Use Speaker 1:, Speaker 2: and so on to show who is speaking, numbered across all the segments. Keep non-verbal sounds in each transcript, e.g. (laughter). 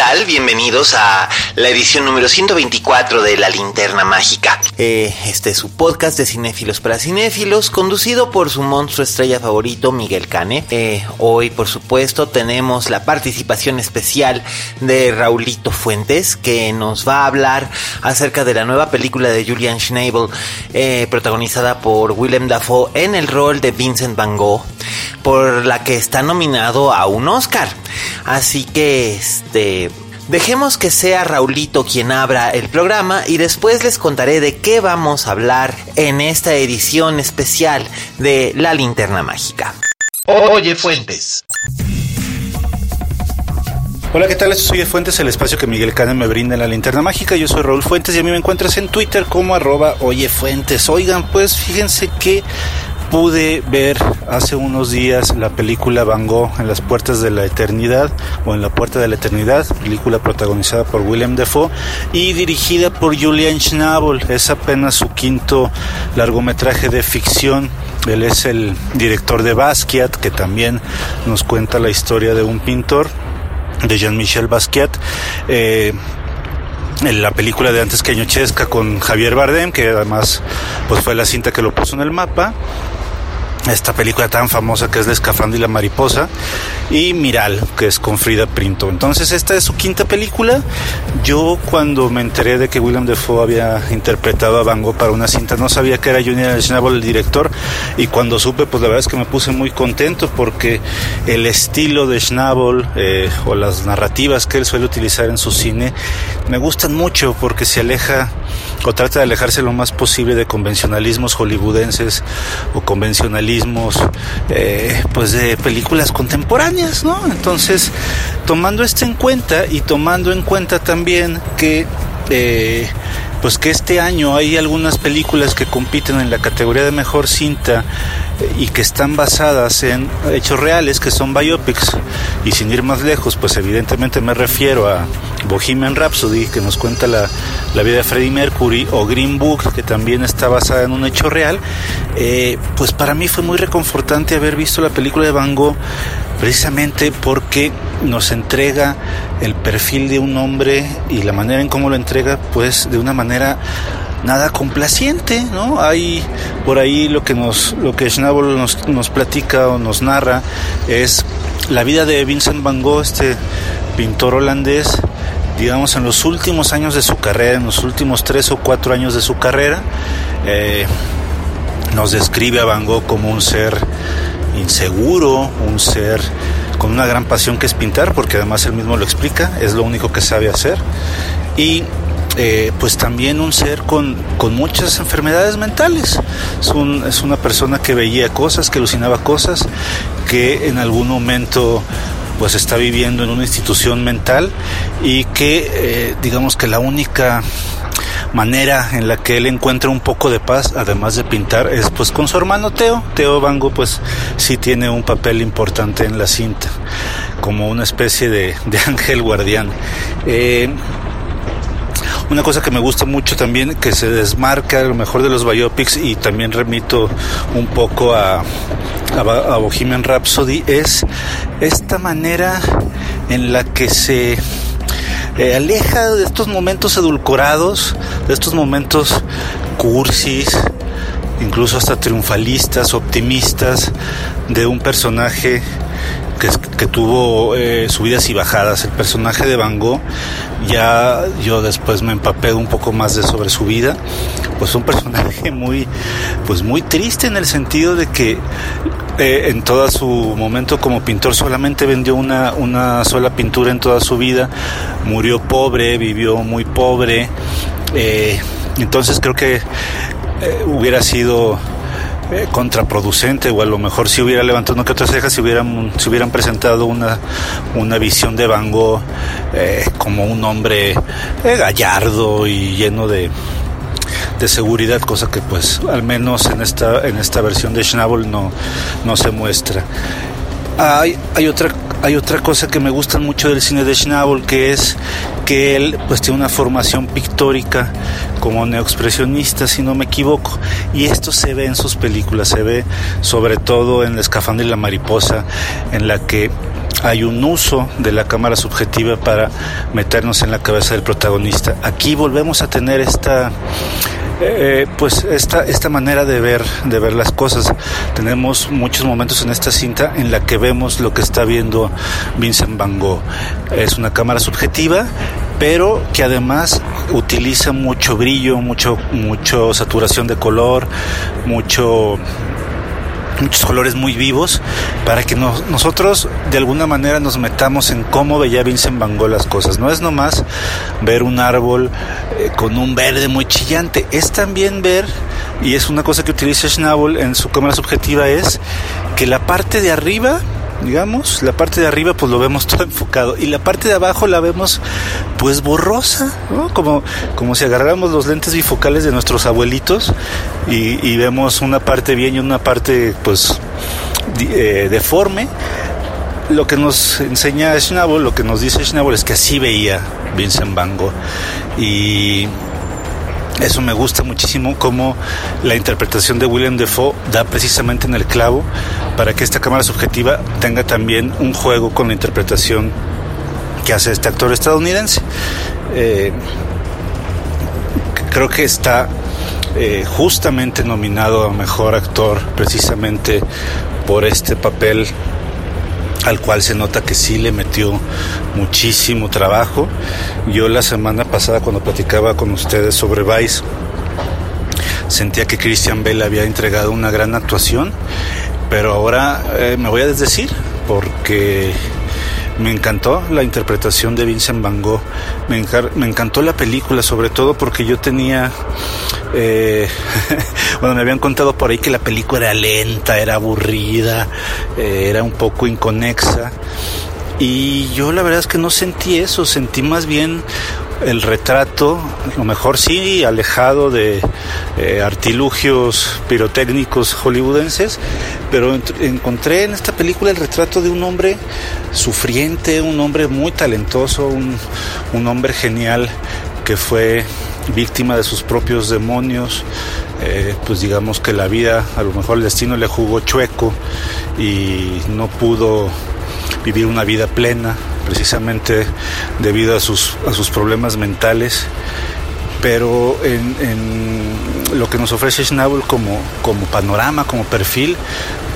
Speaker 1: tal? Bienvenidos a la edición número 124 de La Linterna Mágica. Eh, este es su podcast de cinéfilos para cinéfilos, conducido por su monstruo estrella favorito, Miguel Cane. Eh, hoy, por supuesto, tenemos la participación especial de Raulito Fuentes, que nos va a hablar acerca de la nueva película de Julian Schnabel, eh, protagonizada por Willem Dafoe en el rol de Vincent Van Gogh, por la que está nominado a un Oscar. Así que, este, dejemos que sea Raulito quien abra el programa y después les contaré de qué vamos a hablar en esta edición especial de La Linterna Mágica. Oye Fuentes.
Speaker 2: Hola, ¿qué tal? Esto soy Fuentes, el espacio que Miguel Cane me brinda en la linterna mágica. Yo soy Raúl Fuentes y a mí me encuentras en Twitter como arroba Oye Fuentes. Oigan, pues fíjense que pude ver hace unos días la película Van Gogh en las puertas de la eternidad o en la puerta de la eternidad, película protagonizada por Willem Dafoe y dirigida por Julian Schnabel. Es apenas su quinto largometraje de ficción. Él es el director de Basquiat, que también nos cuenta la historia de un pintor de Jean-Michel Basquiat. Eh, en la película de antes que Añochesca con Javier Bardem, que además pues fue la cinta que lo puso en el mapa esta película tan famosa que es La escafandra y la mariposa y Miral que es con Frida Printo entonces esta es su quinta película. Yo cuando me enteré de que William Defoe había interpretado a Van Gogh para una cinta no sabía que era Junior Schnabel el director y cuando supe pues la verdad es que me puse muy contento porque el estilo de Schnabel eh, o las narrativas que él suele utilizar en su cine me gustan mucho porque se aleja o trata de alejarse lo más posible de convencionalismos hollywoodenses o convencionalismos eh, pues de películas contemporáneas, ¿no? Entonces, tomando esto en cuenta y tomando en cuenta también que eh, pues que este año hay algunas películas que compiten en la categoría de mejor cinta eh, y que están basadas en hechos reales, que son biopics. Y sin ir más lejos, pues evidentemente me refiero a Bohemian Rhapsody, que nos cuenta la, la vida de Freddie Mercury, o Green Book, que también está basada en un hecho real. Eh, pues para mí fue muy reconfortante haber visto la película de Van Gogh precisamente porque nos entrega el perfil de un hombre y la manera en cómo lo entrega, pues de una manera nada complaciente, ¿no? Hay por ahí lo que nos, lo que Schnabel nos, nos platica o nos narra es la vida de Vincent Van Gogh, este pintor holandés, digamos en los últimos años de su carrera, en los últimos tres o cuatro años de su carrera, eh, nos describe a Van Gogh como un ser inseguro, un ser con una gran pasión que es pintar, porque además él mismo lo explica, es lo único que sabe hacer. Y eh, pues también un ser con, con muchas enfermedades mentales. Es, un, es, una persona que veía cosas, que alucinaba cosas, que en algún momento pues está viviendo en una institución mental y que eh, digamos que la única manera en la que él encuentra un poco de paz, además de pintar, es pues con su hermano Teo. Teo Bango pues sí tiene un papel importante en la cinta, como una especie de, (laughs) ángel guardián. Eh, una cosa que me gusta mucho también, que se desmarca a lo mejor de los biopics y también remito un poco a, a, Bohemian Rhapsody, es esta manera en la que se aleja de estos momentos edulcorados, de estos momentos cursis, incluso hasta triunfalistas, optimistas, de un personaje que, que tuvo eh, subidas y bajadas. El personaje de Van Gogh, ya yo después me empapé un poco más de sobre su vida, pues un personaje muy, pues muy triste en el sentido de que eh, en todo su momento como pintor solamente vendió una, una sola pintura en toda su vida, murió pobre, vivió muy pobre, eh, entonces creo que hubiera sido eh, contraproducente o a lo mejor si hubiera levantado una que otra ceja si hubieran, si hubieran presentado una, una visión de Van Gogh eh, como un hombre eh, gallardo y lleno de, de seguridad, cosa que pues al menos en esta, en esta versión de Schnabel no, no se muestra. Hay, hay otra hay otra cosa que me gusta mucho del cine de Schnabel, que es que él pues tiene una formación pictórica como neoexpresionista, si no me equivoco, y esto se ve en sus películas, se ve sobre todo en La escafandra y la mariposa, en la que hay un uso de la cámara subjetiva para meternos en la cabeza del protagonista. Aquí volvemos a tener esta eh, pues esta, esta manera de ver, de ver las cosas. Tenemos muchos momentos en esta cinta en la que vemos lo que está viendo Vincent Van Gogh. Es una cámara subjetiva, pero que además utiliza mucho brillo, mucho, mucho saturación de color, mucho muchos colores muy vivos para que nosotros de alguna manera nos metamos en cómo veía Vincent Van Gogh las cosas. No es nomás ver un árbol eh, con un verde muy chillante, es también ver, y es una cosa que utiliza Schnabel en su cámara subjetiva, es que la parte de arriba digamos, la parte de arriba pues lo vemos todo enfocado y la parte de abajo la vemos pues borrosa, ¿no? Como, como si agarráramos los lentes bifocales de nuestros abuelitos y, vemos una parte bien y una parte pues eh, deforme. Lo que nos enseña Schnabel, lo que nos dice Schnabel es que así veía Vincent Van Gogh y eso me gusta muchísimo como la interpretación de William Defoe da precisamente en el clavo para que esta cámara subjetiva tenga también un juego con la interpretación que hace este actor estadounidense. Eh, creo que está eh, justamente nominado a mejor actor precisamente por este papel al cual se nota que sí le metió muchísimo trabajo. Yo la semana pasada cuando platicaba con ustedes sobre Vice, sentía que Christian Bell había entregado una gran actuación, pero ahora eh, me voy a desdecir porque me encantó la interpretación de Vincent Van Gogh, me, me encantó la película, sobre todo porque yo tenía, eh, (laughs) bueno, me habían contado por ahí que la película era lenta, era aburrida, eh, era un poco inconexa. Y yo la verdad es que no sentí eso, sentí más bien el retrato, a lo mejor sí, alejado de eh, artilugios pirotécnicos hollywoodenses, pero encontré en esta película el retrato de un hombre sufriente, un hombre muy talentoso, un, un hombre genial que fue víctima de sus propios demonios, eh, pues digamos que la vida, a lo mejor el destino le jugó chueco y no pudo vivir una vida plena, precisamente debido a sus, a sus problemas mentales. Pero en, lo que nos ofrece Schnabel como, como panorama, como perfil,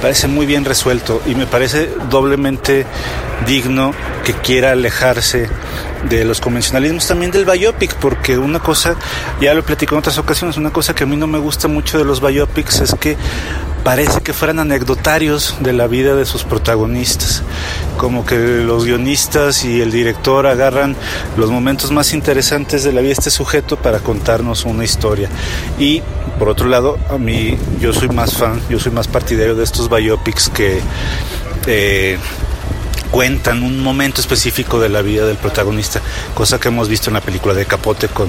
Speaker 2: parece muy bien resuelto y me parece doblemente digno que quiera alejarse de los convencionalismos también del biopic, porque una cosa, ya lo he platicado en otras ocasiones, una cosa que a mí no me gusta mucho de los biopics es que parece que fueran anecdotarios de la vida de sus protagonistas, como que los guionistas y el director agarran los momentos más interesantes de la vida de este sujeto para contarnos una historia. Y por otro lado, a mí yo soy más fan, yo soy más partidario de estos biopics que eh, cuentan un momento específico de la vida del protagonista, cosa que hemos visto en la película de Capote con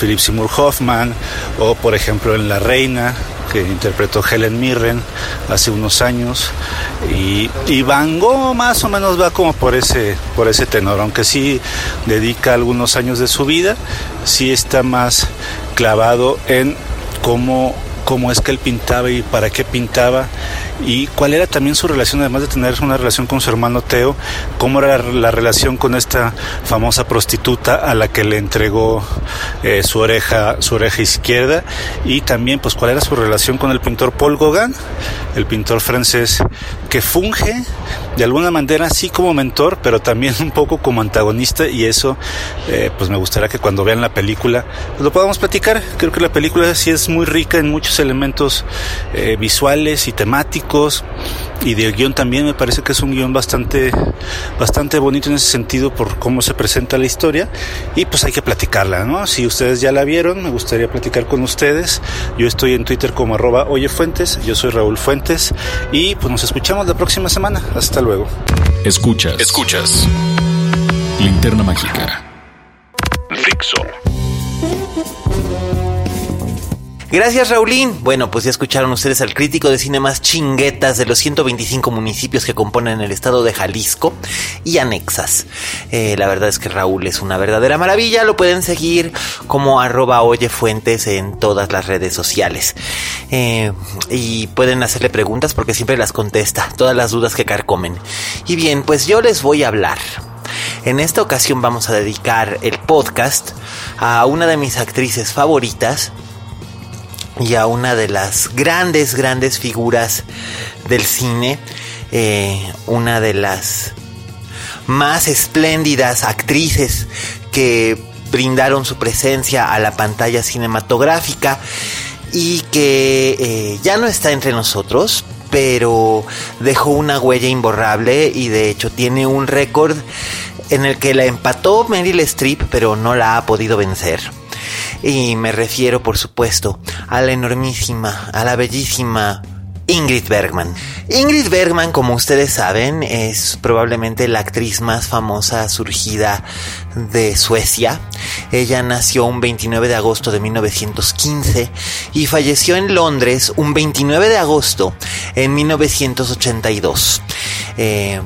Speaker 2: Philip Seymour Hoffman o por ejemplo en La Reina que interpretó Helen Mirren hace unos años. Y, y Van más o menos va como por ese por ese tenor, aunque sí dedica algunos años de su vida, sí está más clavado en cómo cómo es que él pintaba y para qué pintaba y cuál era también su relación, además de tener una relación con su hermano Teo, cómo era la relación con esta famosa prostituta a la que le entregó eh, su oreja, su oreja izquierda. Y también pues cuál era su relación con el pintor Paul Gauguin, el pintor francés que funge de alguna manera sí como mentor, pero también (laughs) un poco como antagonista. Y eso eh, pues me gustaría que cuando vean la película pues, lo podamos platicar. Creo que la película sí es muy rica en muchos elementos eh, visuales y temáticos y de guion también me parece que es un guion bastante bastante bonito en ese sentido por cómo se presenta la historia y pues hay que platicarla, ¿no? Si ustedes ya la vieron, me gustaría platicar con ustedes. Yo estoy en Twitter como arroba oyefuentes, yo soy Raúl Fuentes y pues nos escuchamos la próxima semana. Hasta luego.
Speaker 3: Escuchas. Escuchas. Linterna Mágica. Fixo.
Speaker 1: Gracias, Raulín. Bueno, pues ya escucharon ustedes al crítico de cine más chinguetas de los 125 municipios que componen el estado de Jalisco y anexas. Eh, la verdad es que Raúl es una verdadera maravilla. Lo pueden seguir como arroba oyefuentes en todas las redes sociales. Eh, y pueden hacerle preguntas porque siempre las contesta, todas las dudas que carcomen. Y bien, pues yo les voy a hablar. En esta ocasión vamos a dedicar el podcast a una de mis actrices favoritas, y a una de las grandes, grandes figuras del cine, eh, una de las más espléndidas actrices que brindaron su presencia a la pantalla cinematográfica y que eh, ya no está entre nosotros, pero dejó una huella imborrable y de hecho tiene un récord en el que la empató Meryl Streep, pero no la ha podido vencer. Y me refiero, por supuesto, a la enormísima, a la bellísima Ingrid Bergman. Ingrid Bergman, como ustedes saben, es probablemente la actriz más famosa surgida de Suecia. Ella nació un 29 de agosto de 1915 y falleció en Londres un 29 de agosto en 1982. Eh,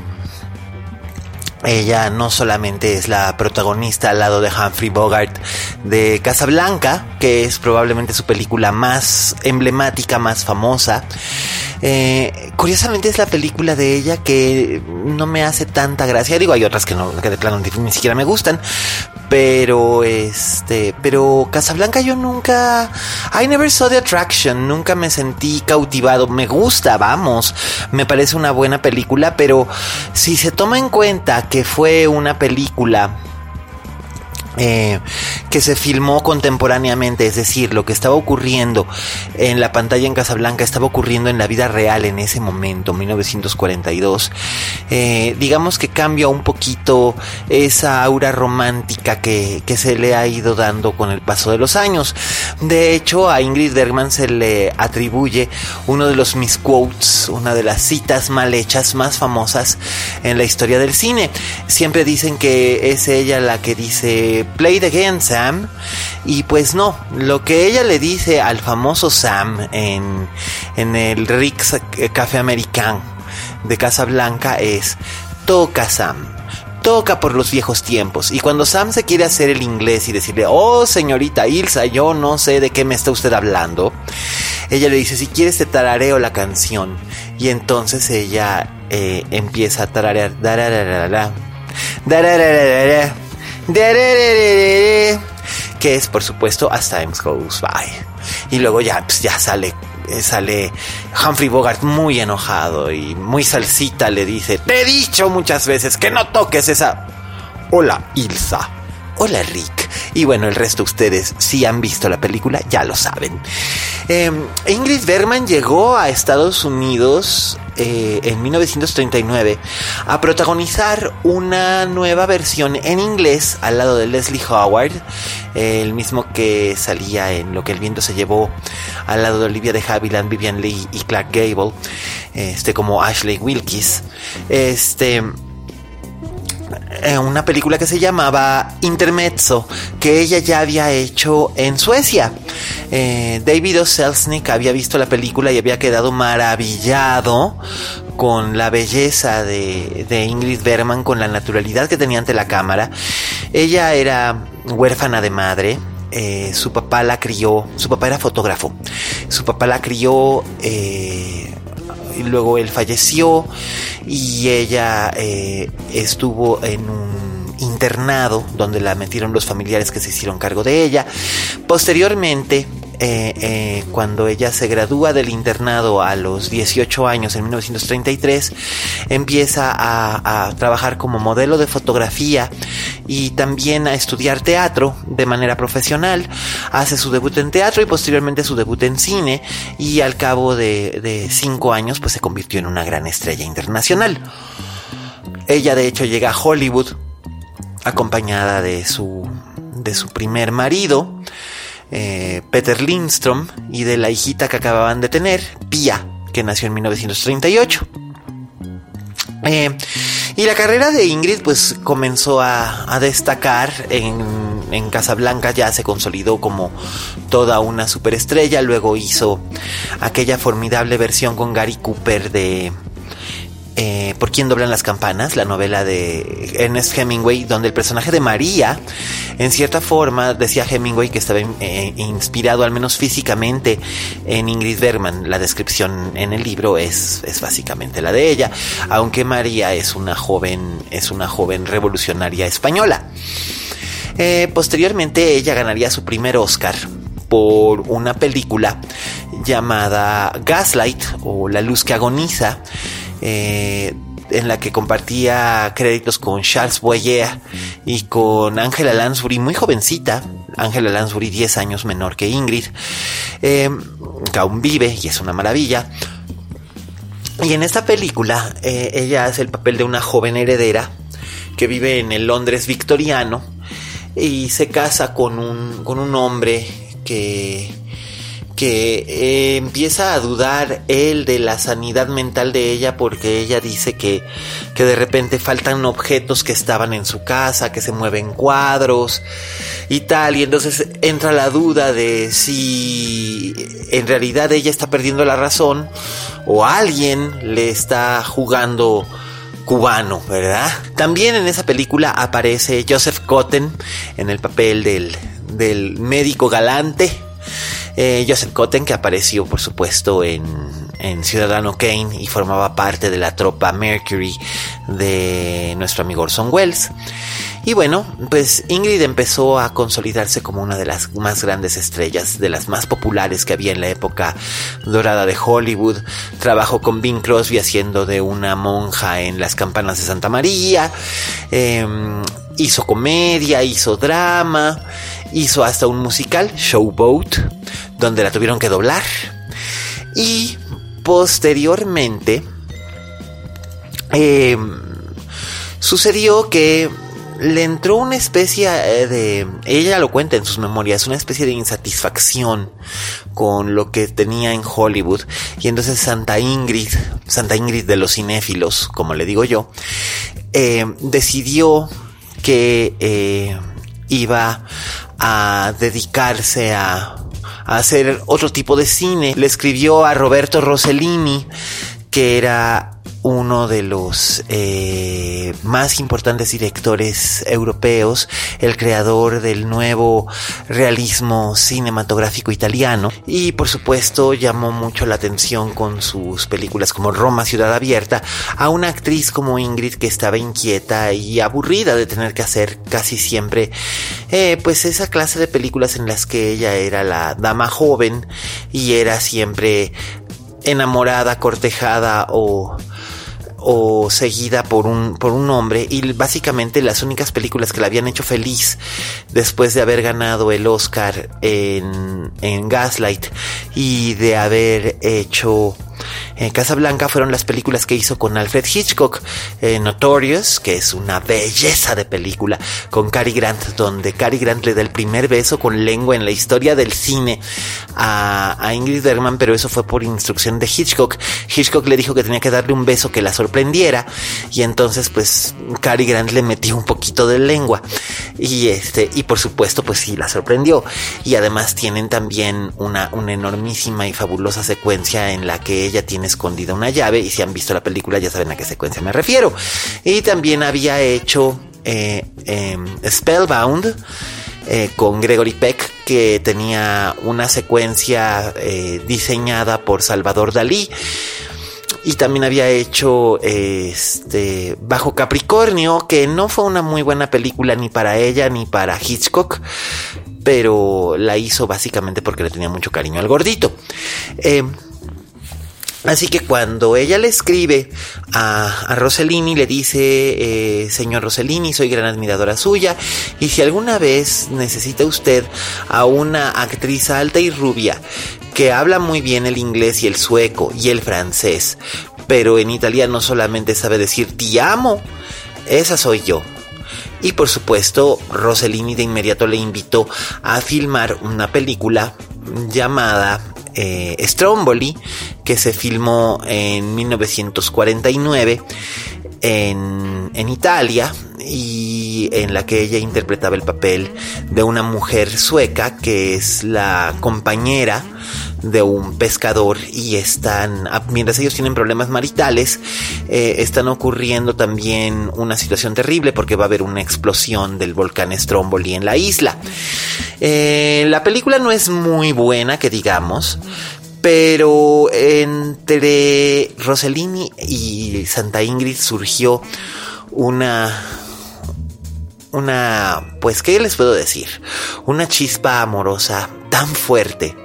Speaker 1: ella no solamente es la protagonista al lado de Humphrey Bogart de Casablanca, que es probablemente su película más emblemática, más famosa. Eh, curiosamente es la película de ella que no me hace tanta gracia. Digo, hay otras que no, que de plano ni siquiera me gustan. Pero este, pero Casablanca yo nunca, I never saw the attraction, nunca me sentí cautivado. Me gusta, vamos, me parece una buena película, pero si se toma en cuenta que fue una película eh, que se filmó contemporáneamente, es decir, lo que estaba ocurriendo en la pantalla en Casablanca estaba ocurriendo en la vida real en ese momento, 1942. Eh, digamos que cambia un poquito esa aura romántica que, que se le ha ido dando con el paso de los años. De hecho, a Ingrid Bergman se le atribuye uno de los misquotes, una de las citas mal hechas más famosas en la historia del cine. Siempre dicen que es ella la que dice Play the game, Sam. Y pues no, lo que ella le dice al famoso Sam en, en el Rick's Café American de Casa Blanca es: Toca, Sam toca por los viejos tiempos. Y cuando Sam se quiere hacer el inglés y decirle, oh señorita Ilsa, yo no sé de qué me está usted hablando, ella le dice, si quieres te tarareo la canción. Y entonces ella eh, empieza a tararear, que es por supuesto As Time Goes By. Y luego ya, pues, ya sale, eh, sale Humphrey Bogart muy enojado y muy salsita le dice, te he dicho muchas veces que no toques esa... Hola, Ilsa. Hola, Rick. Y bueno, el resto ustedes, si han visto la película, ya lo saben. Em, Ingrid Bergman llegó a Estados Unidos eh, en 1939 a protagonizar una nueva versión en inglés al lado de Leslie Howard, el mismo que salía en Lo que el viento se llevó al lado de Olivia de Havilland, Vivian Lee y Clark Gable, este como Ashley Wilkes. Este una película que se llamaba Intermezzo, que ella ya había hecho en Suecia. Eh, David O'Selznick había visto la película y había quedado maravillado con la belleza de, Ingrid Bergman, con la naturalidad que tenía ante la cámara. Ella era huérfana de madre, eh, su papá la crió, su papá era fotógrafo, su papá la crió, eh, y luego él falleció y ella eh, estuvo en un internado donde la metieron los familiares que se hicieron cargo de ella. Posteriormente, eh, eh, cuando ella se gradúa del internado a los 18 años en 1933, empieza a, trabajar como modelo de fotografía y también a estudiar teatro de manera profesional. Hace su debut en teatro y posteriormente su debut en cine y al cabo de, de cinco años pues se convirtió en una gran estrella internacional. Ella de hecho llega a Hollywood acompañada de su, de su primer marido, eh, Peter Lindstrom, y de la hijita que acababan de tener, Pia, que nació en 1938. Eh, y la carrera de Ingrid pues comenzó a, destacar en, Casablanca, ya se consolidó como toda una superestrella, luego hizo aquella formidable versión con Gary Cooper de eh, Por quién doblan las campanas, la novela de Ernest Hemingway, donde el personaje de María, en cierta forma, decía Hemingway que estaba eh, inspirado, al menos físicamente, en Ingrid Bergman. La descripción en el libro es, básicamente la de ella, aunque María es una joven, es una joven revolucionaria española. Eh, posteriormente ella ganaría su primer Oscar por una película llamada Gaslight o La luz que agoniza, eh, en la que compartía créditos con Charles Boyer y con Angela Lansbury, muy jovencita, Angela Lansbury 10 años menor que Ingrid, eh, que aún vive y es una maravilla. Y en esta película eh, ella hace el papel de una joven heredera que vive en el Londres victoriano y se casa con un, con un hombre que que eh, empieza a dudar él de la sanidad mental de ella porque ella dice que, que de repente faltan objetos que estaban en su casa, que se mueven cuadros y tal, y entonces entra la duda de si en realidad ella está perdiendo la razón o alguien le está jugando cubano, ¿verdad? También en esa película aparece Joseph Cotten en el papel del, del médico galante eh, Joseph Cotten, que apareció por supuesto en, en, Ciudadano Kane y formaba parte de la tropa Mercury de nuestro amigo Orson Welles. Y bueno, pues Ingrid empezó a consolidarse como una de las más grandes estrellas, de las más populares que había en la época dorada de Hollywood. Trabajó con Bing Crosby haciendo de una monja en las campanas de Santa María. Eh, hizo comedia, hizo drama, hizo hasta un musical, Showboat, donde la tuvieron que doblar. Y posteriormente eh, sucedió que le entró una especie eh, de, ella lo cuenta en sus memorias, una especie de insatisfacción con lo que tenía en Hollywood. Y entonces Santa Ingrid, Santa Ingrid de los cinéfilos, como le digo yo, eh, decidió que eh, iba a dedicarse a, a hacer otro tipo de cine. Le escribió a Roberto Rossellini, que era uno de los eh, más importantes directores europeos, el creador del nuevo realismo cinematográfico italiano. Y por supuesto llamó mucho la atención con sus películas como Roma Ciudad Abierta a una actriz como Ingrid que estaba inquieta y aburrida de tener que hacer casi siempre eh, pues esa clase de películas en las que ella era la dama joven y era siempre enamorada, cortejada o o seguida por un, por un hombre y básicamente las únicas películas que la habían hecho feliz después de haber ganado el Oscar en, en Gaslight y de haber hecho en Casablanca fueron las películas que hizo con Alfred Hitchcock, eh, Notorious, que es una belleza de película, con Cary Grant, donde Cary Grant le da el primer beso con lengua en la historia del cine a, a Ingrid Bergman, pero eso fue por instrucción de Hitchcock. Hitchcock le dijo que tenía que darle un beso que la sorprendiera y entonces pues Cary Grant le metió un poquito de lengua y este y por supuesto pues sí la sorprendió y además tienen también una, una enormísima y fabulosa secuencia en la que ella tiene escondida una llave y si han visto la película ya saben a qué secuencia me refiero. Y también había hecho eh, em, Spellbound eh, con Gregory Peck, que tenía una secuencia eh, diseñada por Salvador Dalí. Y también había hecho este Bajo Capricornio, que no fue una muy buena película ni para ella ni para Hitchcock, pero la hizo básicamente porque le tenía mucho cariño al gordito. Eh, Así que cuando ella le escribe a, a Rossellini, le dice, eh, señor Rossellini, soy gran admiradora suya, y si alguna vez necesita usted a una actriz alta y rubia que habla muy bien el inglés y el sueco y el francés, pero en italiano solamente sabe decir ti amo, esa soy yo. Y por supuesto, Rossellini de inmediato le invitó a filmar una película llamada eh, Stromboli, que se filmó en 1949 en, en Italia y en la que ella interpretaba el papel de una mujer sueca que es la compañera de un pescador y están, mientras ellos tienen problemas maritales, eh, están ocurriendo también una situación terrible porque va a haber una explosión del volcán Stromboli en la isla. Eh, la película no es muy buena, que digamos, pero entre Rossellini y Santa Ingrid surgió una una, pues, ¿qué les puedo decir? Una chispa amorosa tan fuerte,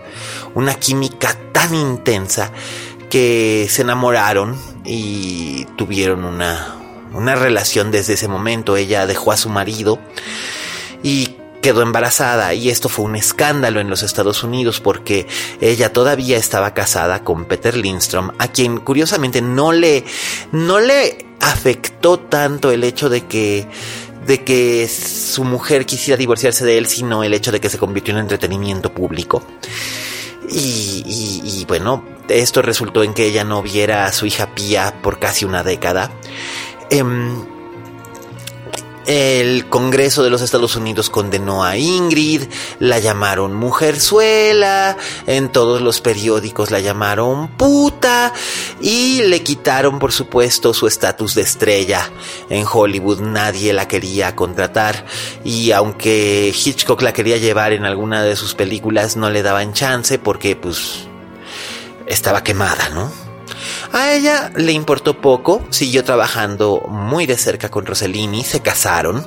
Speaker 1: una química tan intensa que se enamoraron y tuvieron una, una relación desde ese momento. Ella dejó a su marido y quedó embarazada y esto fue un escándalo en los Estados Unidos porque ella todavía estaba casada con Peter Lindstrom, a quien curiosamente no le no le afectó tanto el hecho de que de que su mujer quisiera divorciarse de él, sino el hecho de que se convirtió en entretenimiento público. Y, y, bueno, esto resultó en que ella no viera a su hija Pía por casi una década. Eh, el Congreso de los Estados Unidos condenó a Ingrid, la llamaron mujerzuela, en todos los periódicos la llamaron puta y le quitaron por supuesto su estatus de estrella. En Hollywood nadie la quería contratar y aunque Hitchcock la quería llevar en alguna de sus películas no le daban chance porque pues estaba quemada, ¿no? A ella le importó poco, siguió trabajando muy de cerca con Rossellini, se casaron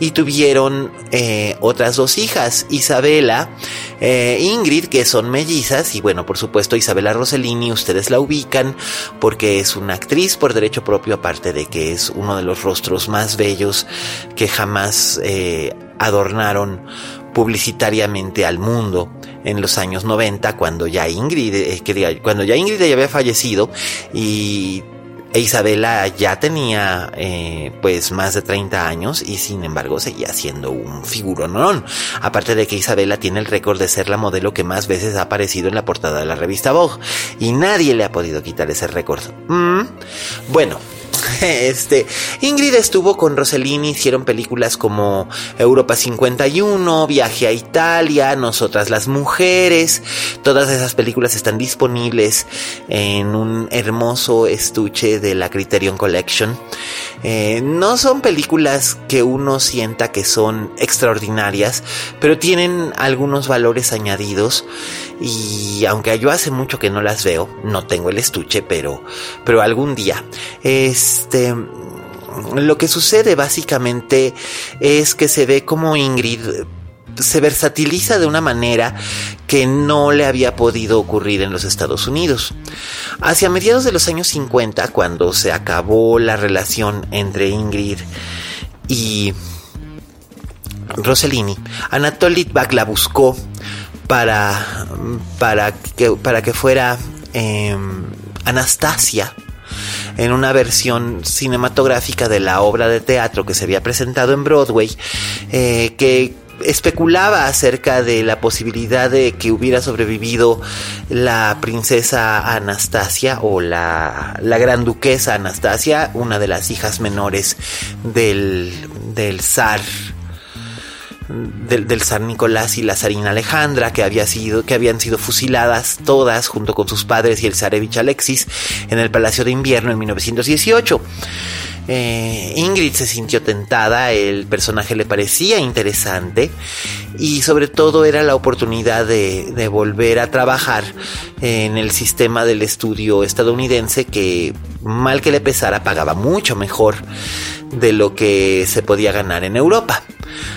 Speaker 1: y tuvieron eh, otras dos hijas, Isabela, e Ingrid, que son mellizas, y bueno, por supuesto Isabela Rossellini, ustedes la ubican porque es una actriz por derecho propio, aparte de que es uno de los rostros más bellos que jamás eh, adornaron publicitariamente al mundo en los años 90 cuando ya Ingrid, eh, cuando ya Ingrid ya había fallecido y e Isabela ya tenía eh, pues más de 30 años y sin embargo seguía siendo un figuronón. Aparte de que Isabela tiene el récord de ser la modelo que más veces ha aparecido en la portada de la revista Vogue y nadie le ha podido quitar ese récord. Mm. Bueno, (laughs) Este, Ingrid estuvo con Rossellini, hicieron películas como Europa 51, Viaje a Italia, Nosotras las Mujeres. Todas esas películas están disponibles en un hermoso estuche de la Criterion Collection. Eh, no son películas que uno sienta que son extraordinarias, pero tienen algunos valores añadidos y aunque yo hace mucho que no las veo, no tengo el estuche, pero, pero algún día. Este, lo que sucede básicamente es que se ve como Ingrid se versatiliza de una manera que no le había podido ocurrir en los Estados Unidos. Hacia mediados de los años 50, cuando se acabó la relación entre Ingrid y Rossellini, Anatoly Litvak la buscó para, para, que, para que fuera em, Anastasia en una versión cinematográfica de la obra de teatro que se había presentado en Broadway, eh, que especulaba acerca de la posibilidad de que hubiera sobrevivido la princesa Anastasia o la, la gran duquesa Anastasia, una de las hijas menores del, del zar del, zar Nicolás y la zarina Alejandra, que, había sido, que habían sido fusiladas todas junto con sus padres y el zarevich Alexis en el Palacio de Invierno en 1918. Eh, Ingrid se sintió tentada, el personaje le parecía interesante y sobre todo era la oportunidad de, volver a trabajar en el sistema del estudio estadounidense que mal que le pesara pagaba mucho mejor de lo que se podía ganar en Europa.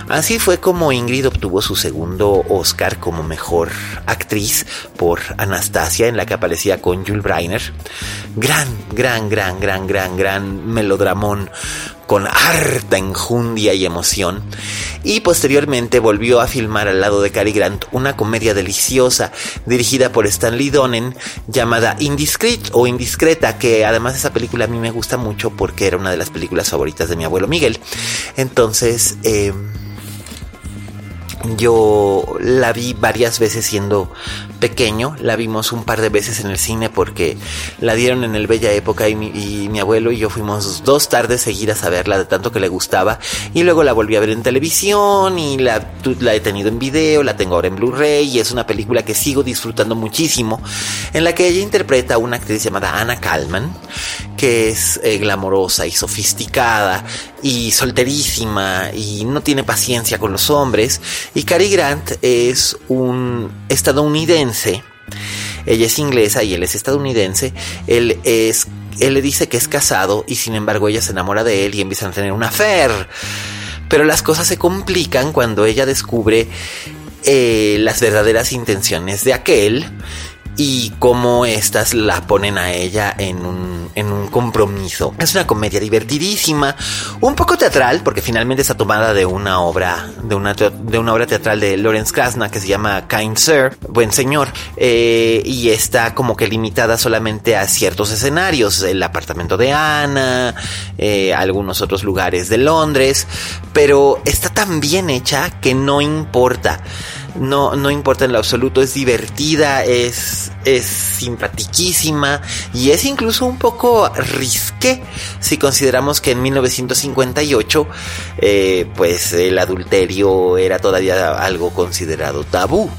Speaker 1: Así fue como Ingrid obtuvo su segundo Oscar como mejor actriz por Anastasia, en la que aparecía con Jules Breiner. Gran, gran, gran, gran, gran, gran con harta enjundia y emoción, y posteriormente volvió a filmar al lado de Cary Grant una comedia deliciosa dirigida por Stanley Donen llamada Indiscreet o Indiscreta, que además esa película a mí me gusta mucho porque era una de las películas favoritas de mi abuelo Miguel. Entonces, eh, yo la vi varias veces siendo pequeño, la vimos un par de veces en el cine porque la dieron en el Bella Época y mi, abuelo y yo fuimos dos tardes seguidas a verla de tanto que le gustaba y luego la volví a ver en televisión y la, la he tenido en video, la tengo ahora en Blu-ray y es una película que sigo disfrutando muchísimo en la que ella interpreta a una actriz llamada Anna Kalman que es eh, glamorosa y sofisticada y solterísima y no tiene paciencia con los hombres y Cary Grant es un estadounidense. Ella es inglesa y él es estadounidense. Él es él le dice que es casado y sin embargo ella se enamora de él y empiezan a tener una affair. Pero las cosas se complican cuando ella descubre eh, las verdaderas intenciones de aquel y cómo estas la ponen a ella en un, en un compromiso. Es una comedia divertidísima, un poco teatral, porque finalmente está tomada de una obra, de una, de una obra teatral de Lawrence Krasna que se llama Kind Sir, Buen Señor, eh, y está como que limitada solamente a ciertos escenarios, el apartamento de Ana, eh, algunos otros lugares de Londres, pero está tan bien hecha que no importa no, no importa en lo absoluto, es divertida, es, es simpatiquísima y es incluso un poco risqué si consideramos que en 1958 eh, pues el adulterio era todavía algo considerado tabú.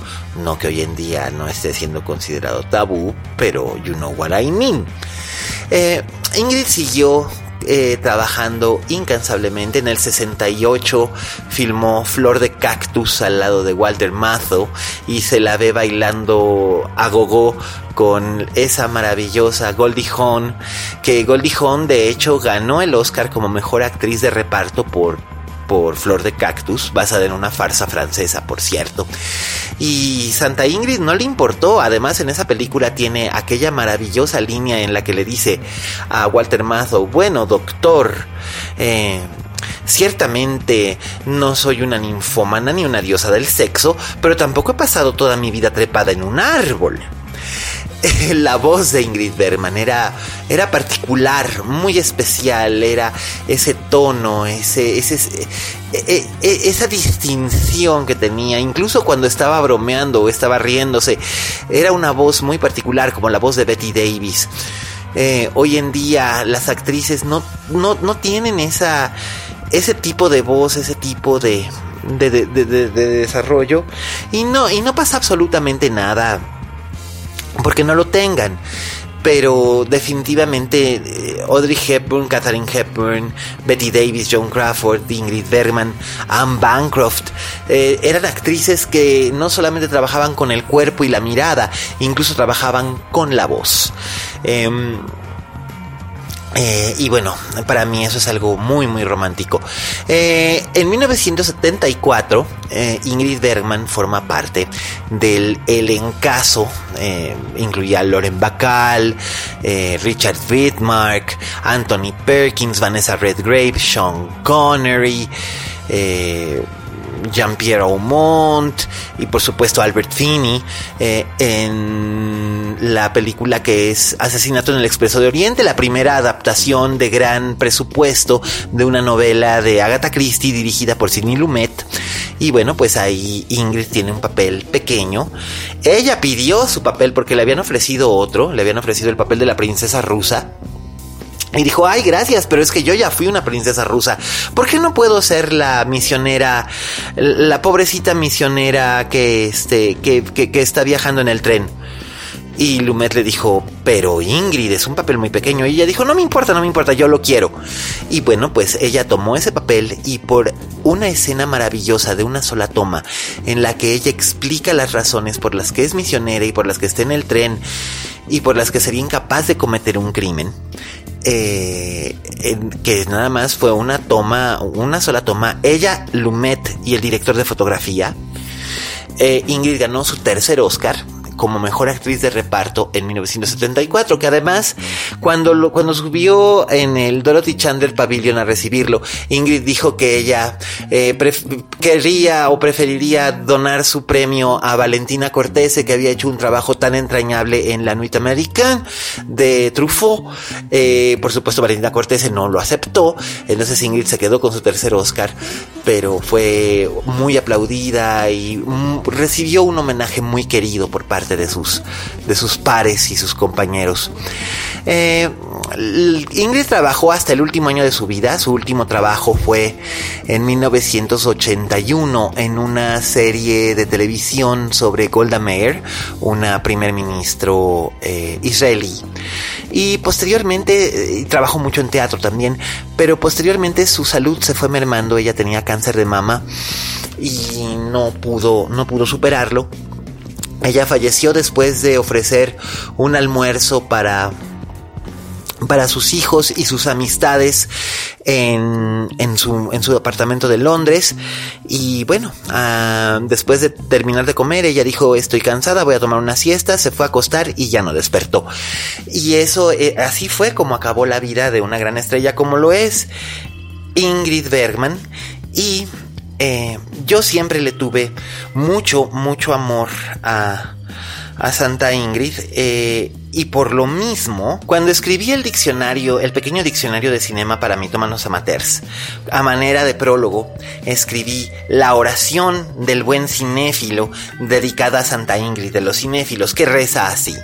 Speaker 1: No que hoy en día no esté siendo considerado tabú, pero you know what I mean. Eh, Ingrid siguió eh, trabajando incansablemente. En el 68 filmó Flor de Cactus al lado de Walter Matthau y se la ve bailando a gogo con esa maravillosa Goldie Hawn, que Goldie Hawn de hecho ganó el Oscar como mejor actriz de reparto por por Flor de Cactus, basada en una farsa francesa, por cierto. Y Santa Ingrid no le importó, además en esa película tiene aquella maravillosa línea en la que le dice a Walter Matthau, bueno, doctor, eh, Ciertamente no soy una ninfómana ni una diosa del sexo, pero tampoco he pasado toda mi vida trepada en un árbol. (laughs) la voz de Ingrid Bergman era, era particular, muy especial, era ese tono, ese, ese, e, e, esa distinción que tenía, incluso cuando estaba bromeando o estaba riéndose, era una voz muy particular, como la voz de Betty Davis. Eh, hoy en día las actrices no, no, no tienen esa, ese tipo de voz, ese tipo de, de, de, de desarrollo y no, y no pasa absolutamente nada porque no lo tengan. Pero definitivamente eh, Audrey Hepburn, Katharine Hepburn, Betty Davis, Joan Crawford, Ingrid Bergman, Anne Bancroft eh, eran actrices que no solamente trabajaban con el cuerpo y la mirada, incluso trabajaban con la voz. Em, eh, y bueno, para mí eso es algo muy, muy romántico. Eh, en 1974, eh, Ingrid Bergman forma parte del elencazo. incluía a Lauren Bacall, Richard Widmark, Anthony Perkins, Vanessa Redgrave, Sean Connery. Jean-Pierre Aumont y por supuesto Albert Finney eh, en la película que es Asesinato en el Expreso de Oriente, la primera adaptación de gran presupuesto de una novela de Agatha Christie dirigida por Sidney Lumet. Y bueno, pues ahí Ingrid tiene un papel pequeño. Ella pidió su papel porque le habían ofrecido otro, le habían ofrecido el papel de la princesa rusa y dijo, ay, gracias, pero es que yo ya fui una princesa rusa. ¿Por qué no puedo ser la misionera, la pobrecita misionera que, este, que, que, está viajando en el tren? Y Lumet le dijo, pero Ingrid, es un papel muy pequeño. Y ella dijo, no me importa, no me importa, yo lo quiero. Y bueno, pues ella tomó ese papel y por una escena maravillosa de una sola toma, en la que ella explica las razones por las que es misionera y por las que está en el tren y por las que sería incapaz de cometer un crimen, eh, que nada más fue una toma, una sola toma, ella, Lumet y el director de fotografía, eh, Ingrid ganó su tercer Oscar como mejor actriz de reparto en 1974, que además cuando lo, cuando subió en el Dorothy Chandler Pavilion a recibirlo, Ingrid dijo que ella eh, quería o preferiría donar su premio a Valentina Cortese, que había hecho un trabajo tan entrañable en La Nuit Americaine de Truffaut. Eh, por supuesto, Valentina Cortese no lo aceptó, entonces Ingrid se quedó con su tercer Oscar, pero fue muy aplaudida y mm, recibió un homenaje muy querido por parte de sus, de sus pares y sus compañeros. Eh, Ingrid trabajó hasta el último año de su vida. Su último trabajo fue en 1981 en una serie de televisión sobre Golda Meir, una primer ministro eh, israelí. Y posteriormente eh, trabajó mucho en teatro también, pero posteriormente su salud se fue mermando. Ella tenía cáncer de mama y no pudo, no pudo superarlo. Ella falleció después de ofrecer un almuerzo para para sus hijos y sus amistades en, en, su, en su apartamento de Londres. Y bueno, ah, después de terminar de comer, ella dijo, estoy cansada, voy a tomar una siesta, se fue a acostar y ya no despertó. Y eso, eh, así fue como acabó la vida de una gran estrella como lo es Ingrid Bergman. Y eh, yo siempre le tuve mucho, mucho amor a, a Santa Ingrid. Eh, y por lo mismo, cuando escribí el diccionario, el pequeño diccionario de cinema para mitómanos amateurs, a manera de prólogo, escribí la oración del buen cinéfilo dedicada a Santa Ingrid de los cinéfilos, que reza así.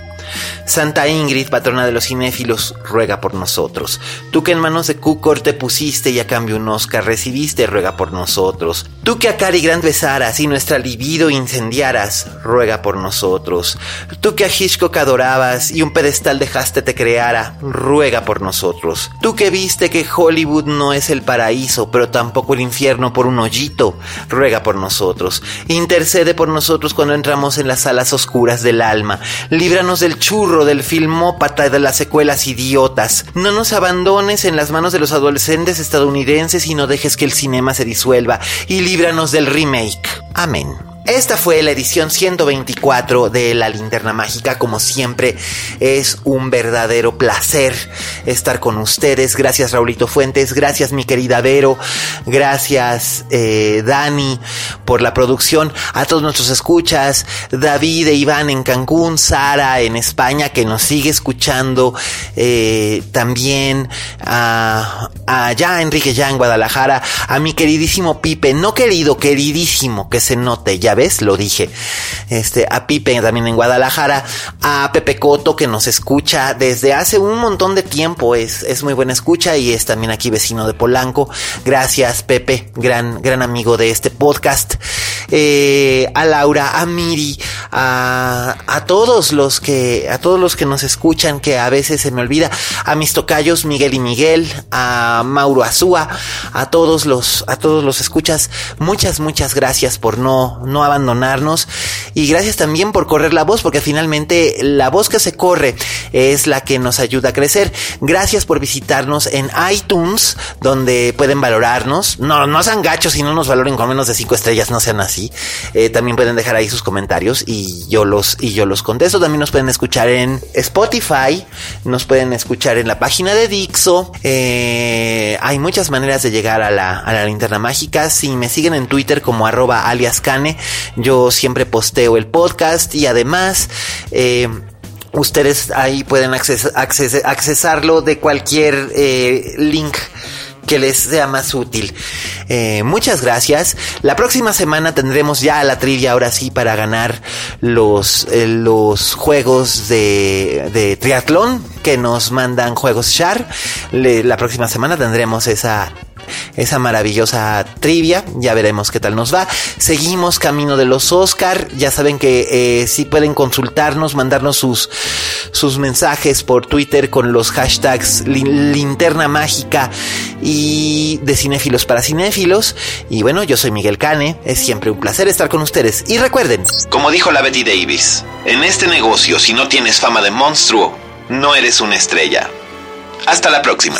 Speaker 1: Santa Ingrid, patrona de los cinéfilos, ruega por nosotros. Tú que en manos de Cúcor te pusiste y a cambio un Oscar recibiste, ruega por nosotros. Tú que a Cari Grant besaras y nuestra libido incendiaras, ruega por nosotros. Tú que a Hitchcock adorabas y un pedestal dejaste te creara, ruega por nosotros. Tú que viste que Hollywood no es el paraíso, pero tampoco el infierno por un hoyito, ruega por nosotros. Intercede por nosotros cuando entramos en las salas oscuras del alma. Líbranos del churro del filmópata de las secuelas idiotas. No nos abandones en las manos de los adolescentes estadounidenses y no dejes que el cinema se disuelva. Y líbranos del remake. Amén. Esta fue la edición 124 de La Linterna Mágica. Como siempre, es un verdadero placer estar con ustedes. Gracias, Raulito Fuentes. Gracias, mi querida Vero. Gracias, eh, Dani, por la producción. A todos nuestros escuchas. David e Iván en Cancún. Sara en España, que nos sigue escuchando. Eh, también a, allá, Enrique, ya en Guadalajara. A mi queridísimo Pipe. No querido, queridísimo, que se note ya vez, lo dije. Este, a Pipe también en Guadalajara, a Pepe Coto que nos escucha desde hace un montón de tiempo, es, es muy buena escucha y es también aquí vecino de Polanco. Gracias Pepe, gran, gran amigo de este podcast. Eh, a Laura, a Miri, a, a todos los que, a todos los que nos escuchan, que a veces se me olvida, a mis tocayos Miguel y Miguel, a Mauro Azúa, a todos los, a todos los escuchas, muchas, muchas gracias por no abandonarnos y gracias también por correr la voz porque finalmente la voz que se corre es la que nos ayuda a crecer. Gracias por visitarnos en iTunes donde pueden valorarnos. No, no sean gachos y no nos valoren con menos de cinco estrellas, no sean así. Eh, también pueden dejar ahí sus comentarios y yo los y yo los contesto. También nos pueden escuchar en Spotify, nos pueden escuchar en la página de Dixo. Eh, hay muchas maneras de llegar a la, a la linterna mágica. Si me siguen en Twitter como arroba aliascane, yo siempre posteo el podcast y además... Eh, ustedes ahí pueden accesarlo de cualquier eh, link que les sea más útil. Eh, muchas gracias. La próxima semana tendremos ya la trivia ahora sí para ganar los, eh, los juegos de, de triatlón que nos mandan juegos Char. la próxima semana tendremos esa esa maravillosa trivia. Ya veremos qué tal nos va. Seguimos camino de los Oscar. Ya saben que eh, sí pueden consultarnos, mandarnos sus, sus mensajes por Twitter con los hashtags linterna mágica y de cinéfilos para cinéfilos. Y bueno, yo soy Miguel Cane. Es siempre un placer estar con ustedes. Y recuerden,
Speaker 4: como dijo la Betty Davis, en este negocio, si no tienes fama de monstruo, no eres una estrella. Hasta la próxima.